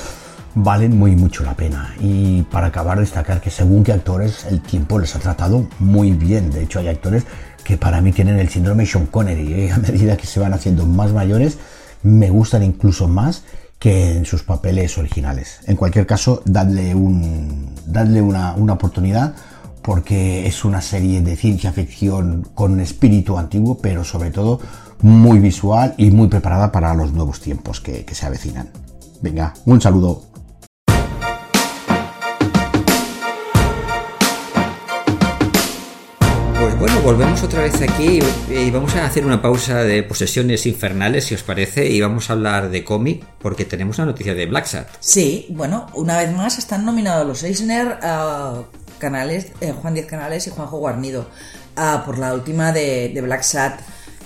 valen muy mucho la pena. Y para acabar, destacar que según qué actores el tiempo les ha tratado muy bien. De hecho, hay actores que para mí tienen el síndrome Sean Connery. ¿eh? *laughs* A medida que se van haciendo más mayores, me gustan incluso más que en sus papeles originales. En cualquier caso, dadle, un, dadle una, una oportunidad porque es una serie de ciencia ficción con espíritu antiguo, pero sobre todo muy visual y muy preparada para los nuevos tiempos que se avecinan. Venga, un saludo. Bueno, volvemos otra vez aquí y vamos a hacer una pausa de posesiones infernales, si os parece, y vamos a hablar de cómic, porque tenemos una noticia de Black Sat. Sí, bueno, una vez más están nominados los Eisner uh, canales, eh, Juan Diez Canales y Juanjo Guarnido, uh, por la última de, Black Sat.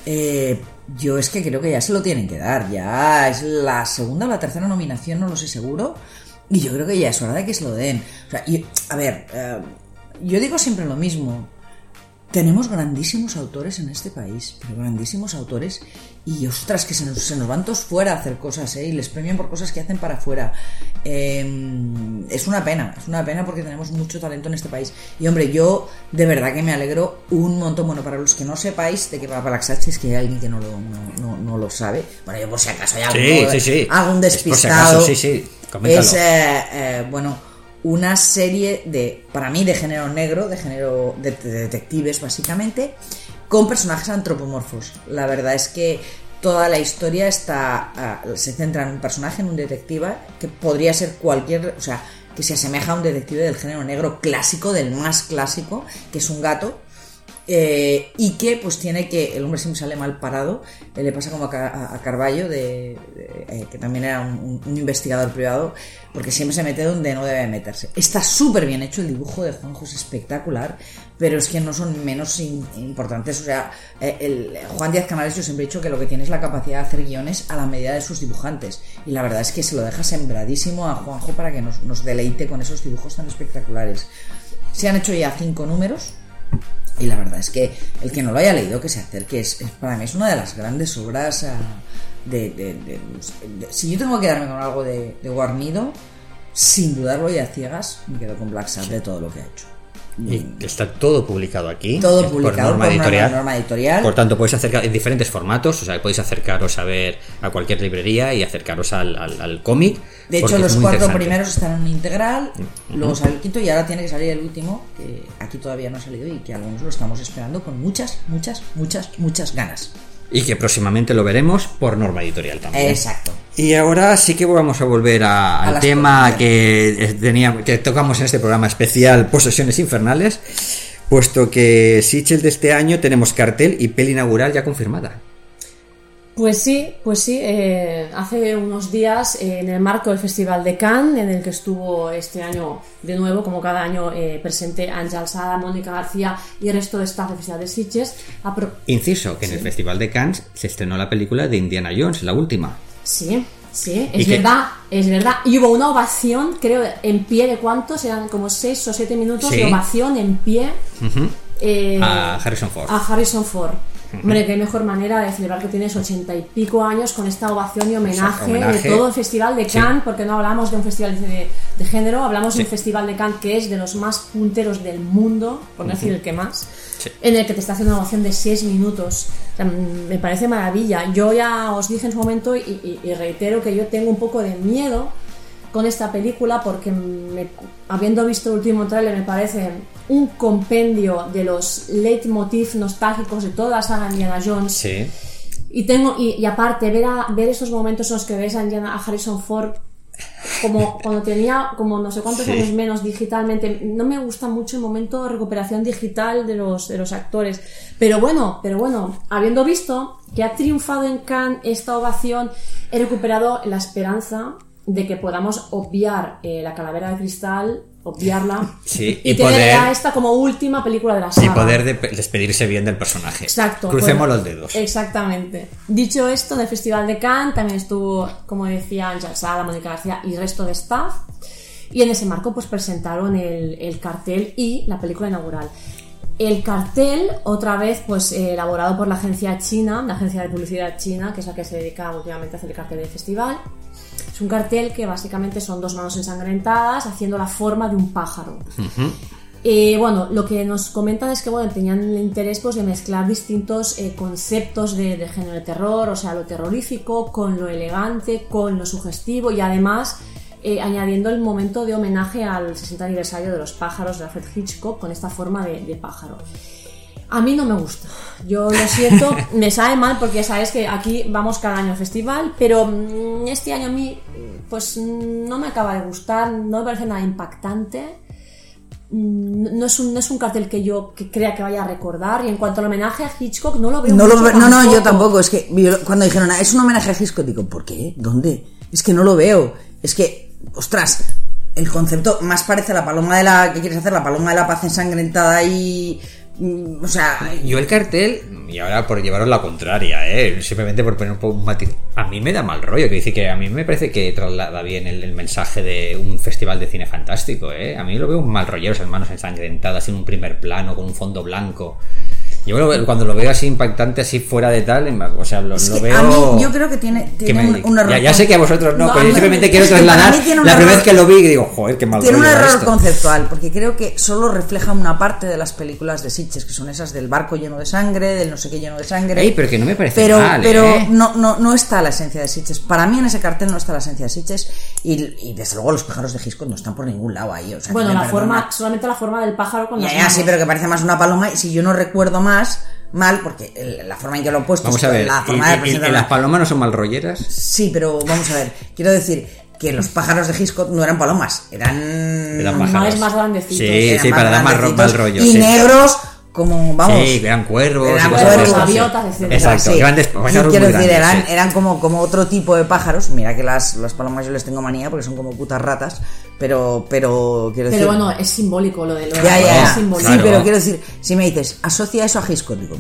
Eh, yo es que creo que ya se lo tienen que dar. Ya es la segunda o la tercera nominación, no lo sé seguro. Y yo creo que ya es hora de que se lo den. O sea, a ver, eh, yo digo siempre lo mismo. Tenemos grandísimos autores en este país, pero grandísimos autores, y ostras, que se nos, se nos van todos fuera a hacer cosas, ¿eh? y les premian por cosas que hacen para afuera. Em, es una pena, es una pena porque tenemos mucho talento en este país. Y hombre, yo de verdad que me alegro un montón. Bueno, para los que no sepáis de qué va Palaxachi, es que hay alguien que no lo, no, no, lo sabe. Bueno, yo por si acaso hay algún, despistado. Es, sí, es eh, eh, bueno una serie de, para mí, de género negro, de género de, detectives básicamente, con personajes antropomorfos. La verdad es que toda la historia está ah, se centra en un personaje, en un detective, que podría ser cualquier, o sea, que se asemeja a un detective del género negro clásico, del más clásico, que es un gato. Eh, y que pues tiene que el hombre siempre sale mal parado. Eh, le pasa como a, Ca- a Carballo de, eh, que también era un, investigador privado porque siempre se mete donde no debe meterse. Está súper bien hecho el dibujo de Juanjo es espectacular pero es que no son menos importantes. O sea Juan Díaz Canales yo siempre he dicho que lo que tiene es la capacidad de hacer guiones a la medida de sus dibujantes. Y la verdad es que se lo deja sembradísimo a Juanjo para que nos deleite con esos dibujos tan espectaculares. Se han hecho ya cinco números y la verdad es que el que no lo haya leído, que se acerque, es, es- para mí es una de las grandes obras ah, de, de- de- de- Si yo tengo que quedarme con algo de, de Guarnido, sin dudarlo y a ciegas, me quedo con Black Sabbath de todo lo que ha hecho. Y está todo publicado aquí. Todo por publicado norma por editorial. norma- norma editorial. Por tanto, podéis acercar en diferentes formatos. O sea, podéis acercaros a ver a cualquier librería y acercaros al, al- al cómic. De hecho, los cuatro primeros están en un integral, luego sale el quinto y ahora tiene que salir el último, que aquí todavía no ha salido y que algunos lo estamos esperando con muchas, muchas, muchas, muchas ganas. Y que próximamente lo veremos por norma editorial también. Exacto. Y ahora sí que vamos a volver a- A al tema cosas. que, teníamos, que tocamos en este programa especial Posesiones Infernales, puesto que Sichel de este año tenemos cartel y peli inaugural ya confirmada. Pues sí, pues sí. eh, hace unos días, eh, en el marco del Festival de Cannes, en el que estuvo este año de nuevo, como cada año, eh, presente Ángel Alzada, Mónica García y el resto de staff del Festival de Sitges. Inciso, que en el Festival de Cannes se estrenó la película de Indiana Jones, la última. Sí, sí, ¿Y es verdad, es verdad. Y hubo una ovación, creo, en pie de cuántos, eran como seis o siete minutos Sí. de ovación en pie. A Harrison Ford. a Harrison Ford. Hombre, qué mejor manera de celebrar que tienes ochenta y pico años con esta ovación y homenaje, homenaje. de todo el Festival de Sí. Cannes, porque no hablamos de un festival de, de género, hablamos de Sí. un Festival de Cannes que es de los más punteros del mundo, por no decir el que más, Sí. en el que te está haciendo una ovación de seis minutos. O sea, me parece maravilla. Yo ya os dije en su momento y, y- y reitero que yo tengo un poco de miedo con esta película porque me- habiendo visto el último tráiler me parece un compendio de los leitmotiv nostálgicos de toda la saga Indiana Jones Sí. y tengo y, y aparte ver a, ver esos momentos en los que ves a, Indiana- a Harrison Ford como *laughs* cuando tenía como no sé cuántos Sí. años menos digitalmente no me gusta mucho el momento de recuperación digital de los de los actores pero bueno pero bueno habiendo visto que ha triunfado en Cannes esta ovación he recuperado la esperanza de que podamos obviar eh, la calavera de cristal obviarla *laughs* Sí, y, y tener poder- esta como última película de la Y saga poder de- despedirse bien del personaje. Exacto. Crucemos pues- los dedos. Exactamente. Dicho esto, en el Festival de Cannes también estuvo, como decía Ángel Sala, Mónica García y el resto de staff. Y en ese marco, pues presentaron el, el cartel y la película inaugural. El cartel, otra vez, pues eh, elaborado por la agencia china, la agencia de publicidad china, que es la que se dedica últimamente a hacer el cartel del festival. Es un cartel que básicamente son dos manos ensangrentadas haciendo la forma de un pájaro. Eh, bueno, lo que nos comentan es que bueno, tenían el interés pues, de mezclar distintos eh, conceptos de, de género de terror, o sea, lo terrorífico con lo elegante, con lo sugestivo y además eh, añadiendo el momento de homenaje al 60 aniversario de los pájaros de Alfred Hitchcock con esta forma de, de pájaro. A mí no me gusta. Yo lo siento, *laughs* me sabe mal porque ya sabes que aquí vamos cada año al festival, pero mm, este año a mí pues mm, no me acaba de gustar, no me parece nada impactante. Mm, No es, un, no es un cartel que yo que crea que vaya a recordar y en cuanto al homenaje a Hitchcock no lo veo No, lo mucho ve- no, no, yo tampoco. Es que yo- cuando dijeron, "Ah, es un homenaje a Hitchcock, digo, ¿por qué? ¿Dónde? Es que no lo veo. Es que, ostras, el concepto más parece la paloma de la. ¿Qué quieres hacer? La paloma de la paz ensangrentada y. mm, O sea. Yo el cartel, y ahora por llevaros la contraria, ¿eh? simplemente por poner un poco un matiz, a mí me da mal rollo, que dice que a mí me parece que traslada bien el, mensaje de un festival de cine fantástico, ¿eh? a mí lo veo un mal rollero, esas manos ensangrentadas en un primer plano con un fondo blanco. Yo lo- cuando lo veo así impactante, así fuera de tal, o sea, lo, Es lo veo... a mí yo creo que tiene, que tiene me- un, un error. ya, ya sé que a vosotros no, No, pero yo simplemente quiero trasladar la primera vez que lo vi y digo, joder, qué mal Tiene un error esto. conceptual, porque creo que solo refleja una parte de las películas de Sitches, que son esas del barco lleno de sangre, del no sé qué lleno de sangre. Ey, pero que no me parece pero, mal, pero ¿eh? no, no, no está la esencia de Sitches. Para mí en ese cartel no está la esencia de Sitches y, y desde luego los pájaros de Hitchcock no están por ningún lado ahí. o sea, que Bueno, la perdona. forma, solamente la forma del pájaro con Ya, sí, pero que parece más una paloma y si yo no recuerdo más mal, porque la forma en que lo he puesto Vamos es a ver, la y, forma de y- y presentar las palomas no son mal rolleras. Sí, pero vamos a ver, quiero decir que los pájaros de Hitchcock no eran palomas, eran... Eran pájaros. más grandecitos. Sí, eran sí, para dar más mal rollo. Y sí. negros como vamos Sí, eran cuervos. Eran cuervos, gaviotas. Exacto, Sí. grandes Y pájaros quiero decir, grandes, eran, sí. eran como, como otro tipo de pájaros. Mira que las, las palomas yo les tengo manía porque son como putas ratas. Pero, pero quiero decir. Pero bueno, es simbólico lo de lo de ya, es simbólico. Sí, Claro. pero quiero decir, si me dices, asocia eso a Hitchcock, digo,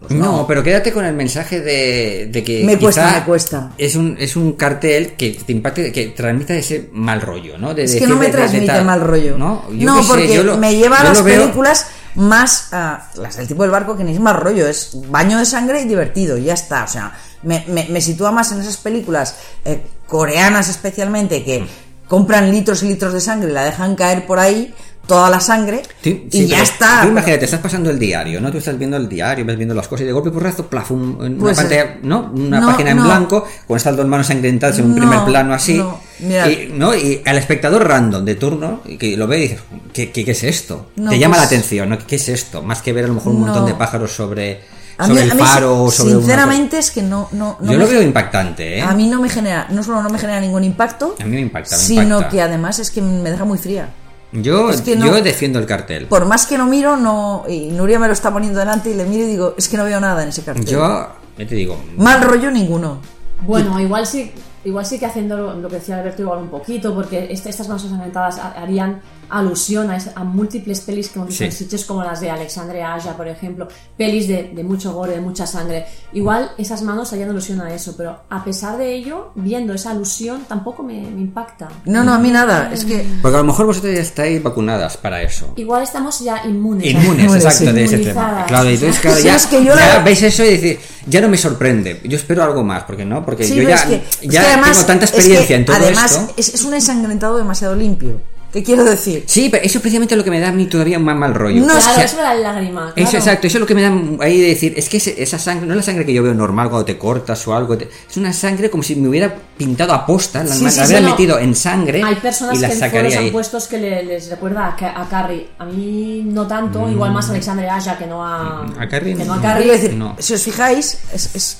pues No, pero quédate con el mensaje de, de que. Me cuesta, me cuesta. Es un, es un cartel que te impacte, que transmita ese mal rollo, ¿no? De Es que no me transmite mal rollo. No, Yo No, sé, porque yo lo- me lleva a las veo- películas más a las del tipo del barco que ni es más rollo, es baño de sangre y divertido, y ya está. O sea, me, me- me sitúa más en esas películas eh, coreanas especialmente Mm. que compran litros y litros de sangre y la dejan caer por ahí toda la sangre Sí, y ya está. Tú imagínate, estás pasando el diario, ¿no? Tú estás viendo el diario, vas viendo las cosas y de golpe por razo, plaf, un- una Pues, pantalla, ¿no? Una no, página en no. blanco con estas dos manos ensangrentadas en un No, primer plano así. mira. y, ¿no? y al espectador random de turno, que lo ve y dices, ¿qué, qué, qué es esto? Te llama pues- la atención, ¿no? ¿Qué es esto? Más que ver a lo mejor un montón de pájaros sobre, mí, sobre el faro o sobre una sinceramente es que no, no, Yo me- lo veo impactante, ¿eh? a mí no me genera, no solo no me genera ningún impacto, A mí me impacta, me sino impacta. que además es que me deja muy fría. Yo, es que no- yo defiendo el cartel. Por más que no miro, no. Y Nuria me lo está poniendo delante y le miro y digo, es que no veo nada en ese cartel. Yo, te digo, Mal rollo ninguno. Bueno, igual sí, igual sí que haciendo lo, lo que decía Alberto igual un poquito, porque este- estas manos ensangrentadas ha- harían alusión a, a múltiples pelis que hemos visto Sí. en sitios como las de Alexandre Aja, por ejemplo, pelis de, de mucho gore, de mucha sangre. Igual esas manos harían alusión a eso, pero a pesar de ello, viendo esa alusión, tampoco me, me impacta. No, no, a mí nada. Es que. porque a lo mejor vosotros ya estáis vacunadas para eso. Igual estamos ya inmunes. Inmunes, *laughs* exacto, sí. de ese tema. Claro, y entonces, claro, Sí, ya, es que yo ya la- veis eso y decís, ya no me sorprende. Yo espero algo más, porque no, porque Sí, yo ya, es que, es ya que además, tengo tanta es que experiencia en todo además esto. Es, es un ensangrentado demasiado limpio. ¿Qué quiero decir? Sí, pero eso es precisamente lo que me da a mí todavía más mal rollo. No, O Claro, sea, eso era la lágrima. Eso, claro. exacto, eso es lo que me da ahí de decir, es que ese- esa sangre, no es la sangre que yo veo normal cuando te cortas o algo, te- es una sangre como si me hubiera pintado a posta, la, Sí, la sí, hubiera sí, no. metido en sangre Hay personas y la que en sacaría han ahí. puesto que le- les recuerda a, a Carrie. A mí no tanto, igual más a Alexandre Aja que no a, Mm, A Carrie que no a no. Carrie. Quiero decir, No. si os fijáis, es, es,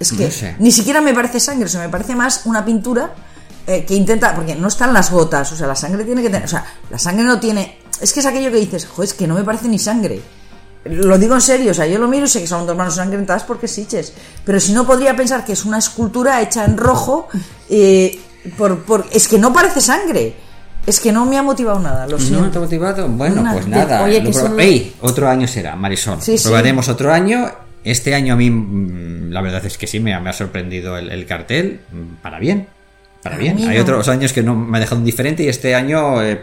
es que No sé. ni siquiera me parece sangre, o sea, me parece más una pintura eh, que intenta. Porque no están las gotas, o sea, la sangre tiene que tener. O sea, la sangre no tiene. Es que es aquello que dices, joder, es que no me parece ni sangre. Lo digo en serio, o sea, yo lo miro y sé que son dos manos sangrentadas porque es Sitges. Pero si no podría pensar que es una escultura hecha en rojo, eh, por, por, es que no parece sangre. Es que no me ha motivado nada, lo ¿No siento. te ha motivado? Bueno, Una- pues nada. oye, que Ey, otro año será, Marisol. Sí, sí. Probaremos otro año. Este año a mí, mm, la verdad es que sí, me ha, me ha sorprendido el, el cartel. mm, Para bien. Para A bien. Hay no. otros años que no me ha dejado indiferente y este año eh,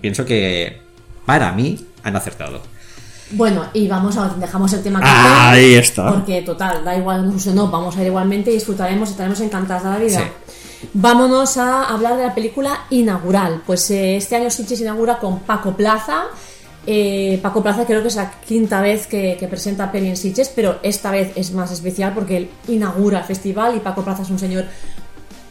pienso que para mí han acertado. Bueno, y vamos a dejamos el tema Ah, ahí está. Porque total, da igual no, no, vamos a ir igualmente y disfrutaremos, estaremos encantadas de la vida. Sí. Vámonos a hablar de la película inaugural. Pues eh, este año Sitges inaugura con Paco Plaza. Eh, Paco Plaza creo que es la quinta vez que, que presenta peli en Sitges, pero esta vez es más especial porque él inaugura el festival y Paco Plaza es un señor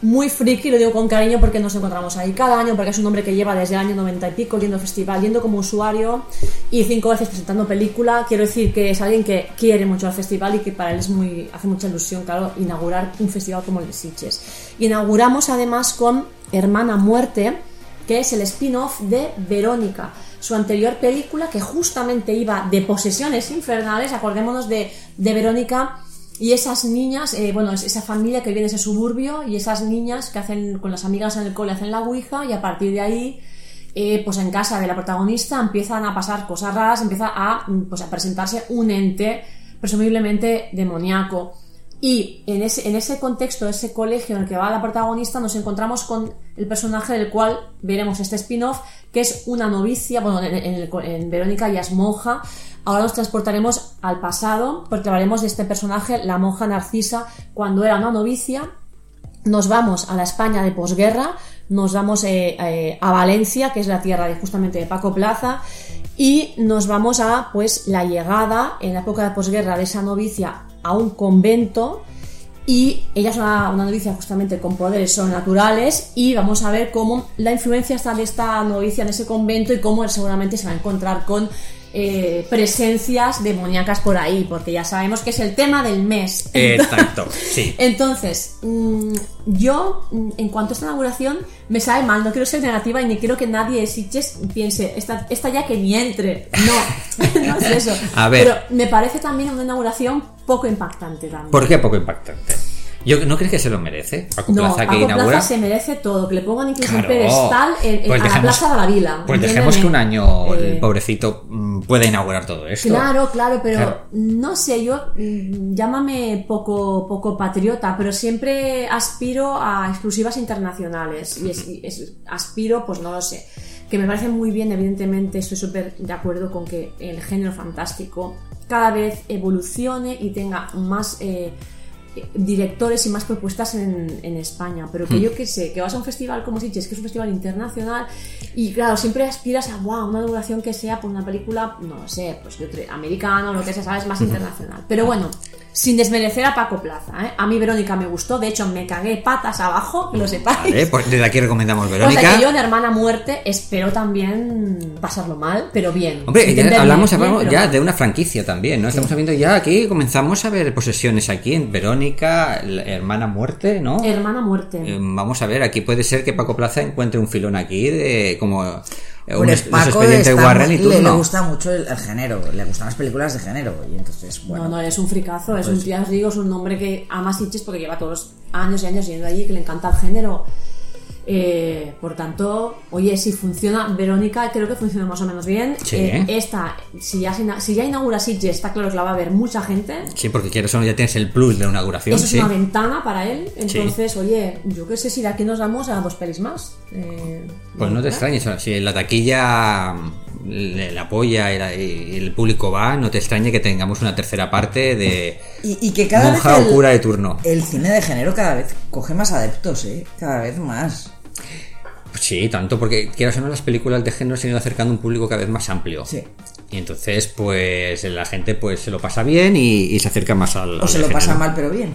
muy friki, lo digo con cariño porque nos encontramos ahí cada año, porque es un hombre que lleva desde el año 90 y pico yendo al festival, yendo como usuario y cinco veces presentando película. Quiero decir que es alguien que quiere mucho al festival y que para él es muy, hace mucha ilusión, claro, inaugurar un festival como el de Sitges. Inauguramos además con Hermana Muerte, que es el spin-off de Verónica, su anterior película que justamente iba de posesiones infernales, acordémonos de, de Verónica y esas niñas, eh, bueno, es esa familia que viene de ese suburbio y esas niñas que hacen con las amigas en el cole hacen la ouija y a partir de ahí, eh, pues en casa de la protagonista empiezan a pasar cosas raras, empieza a, mm, pues a presentarse un ente presumiblemente demoníaco. Y en ese, en ese contexto, ese colegio en el que va la protagonista, nos encontramos con el personaje del cual veremos este spin-off, que es una novicia, bueno, en, en en Verónica ya es monja. Ahora nos transportaremos al pasado, porque hablaremos de este personaje, la monja Narcisa, cuando era una novicia. Nos vamos a la España de posguerra, nos vamos eh, eh, a Valencia, que es la tierra de justamente de Paco Plaza, y nos vamos a pues la llegada en la época de posguerra de esa novicia a un convento y ella es una, una novicia justamente con poderes sobrenaturales y vamos a ver cómo la influencia está de esta novicia en ese convento y cómo seguramente se va a encontrar con eh, presencias demoníacas por ahí, porque ya sabemos que es el tema del mes. Exacto, *laughs* sí. Entonces, mm, yo, mm, en cuanto a esta inauguración, me sabe mal, no quiero ser negativa y ni quiero que nadie de Sitges piense, esta, esta ya que ni entre. No, *laughs* no es eso. A ver. Pero me parece también una inauguración poco impactante también. ¿Por qué poco impactante? Yo, ¿No crees que se lo merece? Paco No, Plaza que Paco inaugura. Plaza se merece todo, que le pongan incluso Claro. un pedestal en, en- Pues a la dejemos- Plaza de la Vila. Pues dejemos que un año Eh, el pobrecito mm, pueda inaugurar todo esto. Claro, claro, pero Claro. no sé, yo mm, llámame poco, poco patriota, pero siempre aspiro a exclusivas internacionales y, es- y es- aspiro, pues no lo sé, que me parece muy bien, evidentemente estoy súper de acuerdo con que el género fantástico cada vez evolucione y tenga más eh, directores y más propuestas en, en España, pero Hmm. que yo que sé, que vas a un festival como Sitges, que es un festival internacional, y claro, siempre aspiras a wow, una duración que sea por una película, no lo sé, pues otro- americana o lo que sea, sabes, más internacional. Pero bueno, sin desmerecer a Paco Plaza, ¿eh? a mí Verónica me gustó, de hecho me cagué patas abajo, que *laughs* lo sepáis. Vale, pues desde aquí recomendamos O Verónica. sea que yo en Hermana Muerte espero también pasarlo mal, pero bien. Hombre, ya hablamos, bien, hablamos pero ya mal. de una franquicia también, ¿no? Estamos viendo ya aquí, comenzamos a ver posesiones aquí en Verónica, Hermana Muerte, ¿no? Hermana Muerte. Eh, Vamos a ver, aquí puede ser que Paco Plaza encuentre un filón aquí de como un es- Paco expedientes está Warren y muy- le, le turno. gusta mucho el, el género, le gustan las películas de género. Y entonces, bueno. No, no, es un fricazo, es Pues- un, ya os digo, es un hombre que ama Sitges porque lleva todos los años y años yendo allí, que le encanta el género. Eh, por tanto, oye, si funciona, Verónica creo que funciona más o menos bien. Sí. Eh, esta, si ya, si ya inaugura Sitges, está claro que la va a ver mucha gente. Sí, porque quieres o no ya tienes el plus de una inauguración, Eso es una ventana para él. Entonces, oye, yo qué sé si de aquí nos vamos a dos pelis más. Eh, Pues no te ¿verdad? extrañes, si en la taquilla le, le apoya y, la- y el público va, no te extrañe que tengamos una tercera parte de Y, y que cada monja vez o cura de turno. el cine de género cada vez coge más adeptos, ¿eh? Cada vez más. Sí, tanto porque quieras o no las películas de género se han ido acercando a un público cada vez más amplio. Sí. Y entonces, pues la gente pues se lo pasa bien y, y se acerca más al. O al se lo género. pasa mal, pero bien.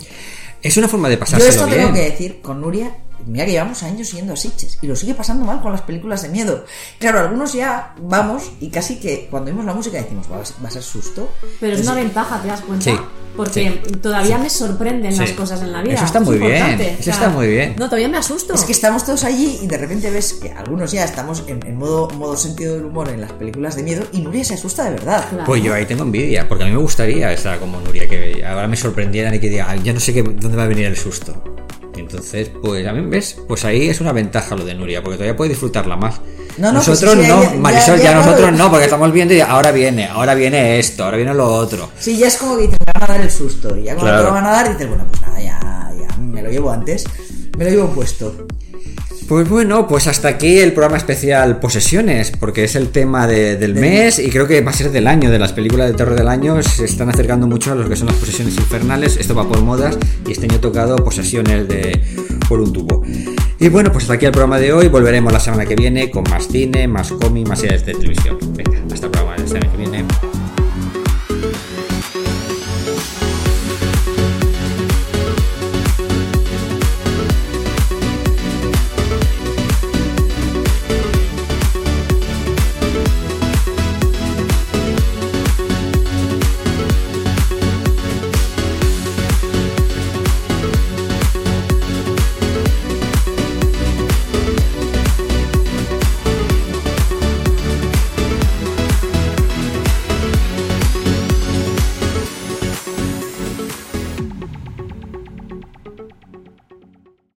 Es una forma de Yo pasárselo esto bien. tengo que decir con Nuria, mira que llevamos años yendo a Sitges y lo sigue pasando mal con las películas de miedo. Claro, algunos ya vamos y casi que cuando oímos la música decimos, va a ser, va a ser susto. Pero es una ventaja, ¿te das cuenta? Sí, Porque todavía me sorprenden Sí. las cosas en la vida. Eso está es muy bien, eso está muy bien. No, todavía me asusto. Es que estamos todos allí y de repente ves que algunos ya estamos en, en modo, modo sentido del humor en las películas de miedo y Nuria se asusta de verdad. Claro. Pues yo ahí tengo envidia, porque a mí me gustaría estar como Nuria, que ahora me sorprendieran y que diga, "Ay, ya no sé qué, dónde va a venir el susto. Entonces, pues a mí, ¿ves? Pues ahí es una ventaja lo de Nuria, porque todavía puede disfrutarla más. No, no, nosotros pues sí, no, ya- Marisol, ya, nosotros no, porque estamos viendo y ahora viene, ahora viene esto, ahora viene lo otro. Sí, ya es como que dicen, me van a dar el susto. Y ya cuando Claro. te lo van a dar, dices, bueno, pues nada, ya, ya me lo llevo antes. Me lo llevo puesto. Pues bueno, pues hasta aquí el programa especial Posesiones, porque es el tema de- del mes y creo que va a ser del año, de las películas de terror del año, se están acercando mucho a lo que son las posesiones infernales, esto va por modas y este año ha tocado posesiones de por un tubo. Y bueno, pues hasta aquí el programa de hoy, volveremos la semana que viene con más cine, más cómic, más series de televisión. Venga, hasta el programa de la semana que viene.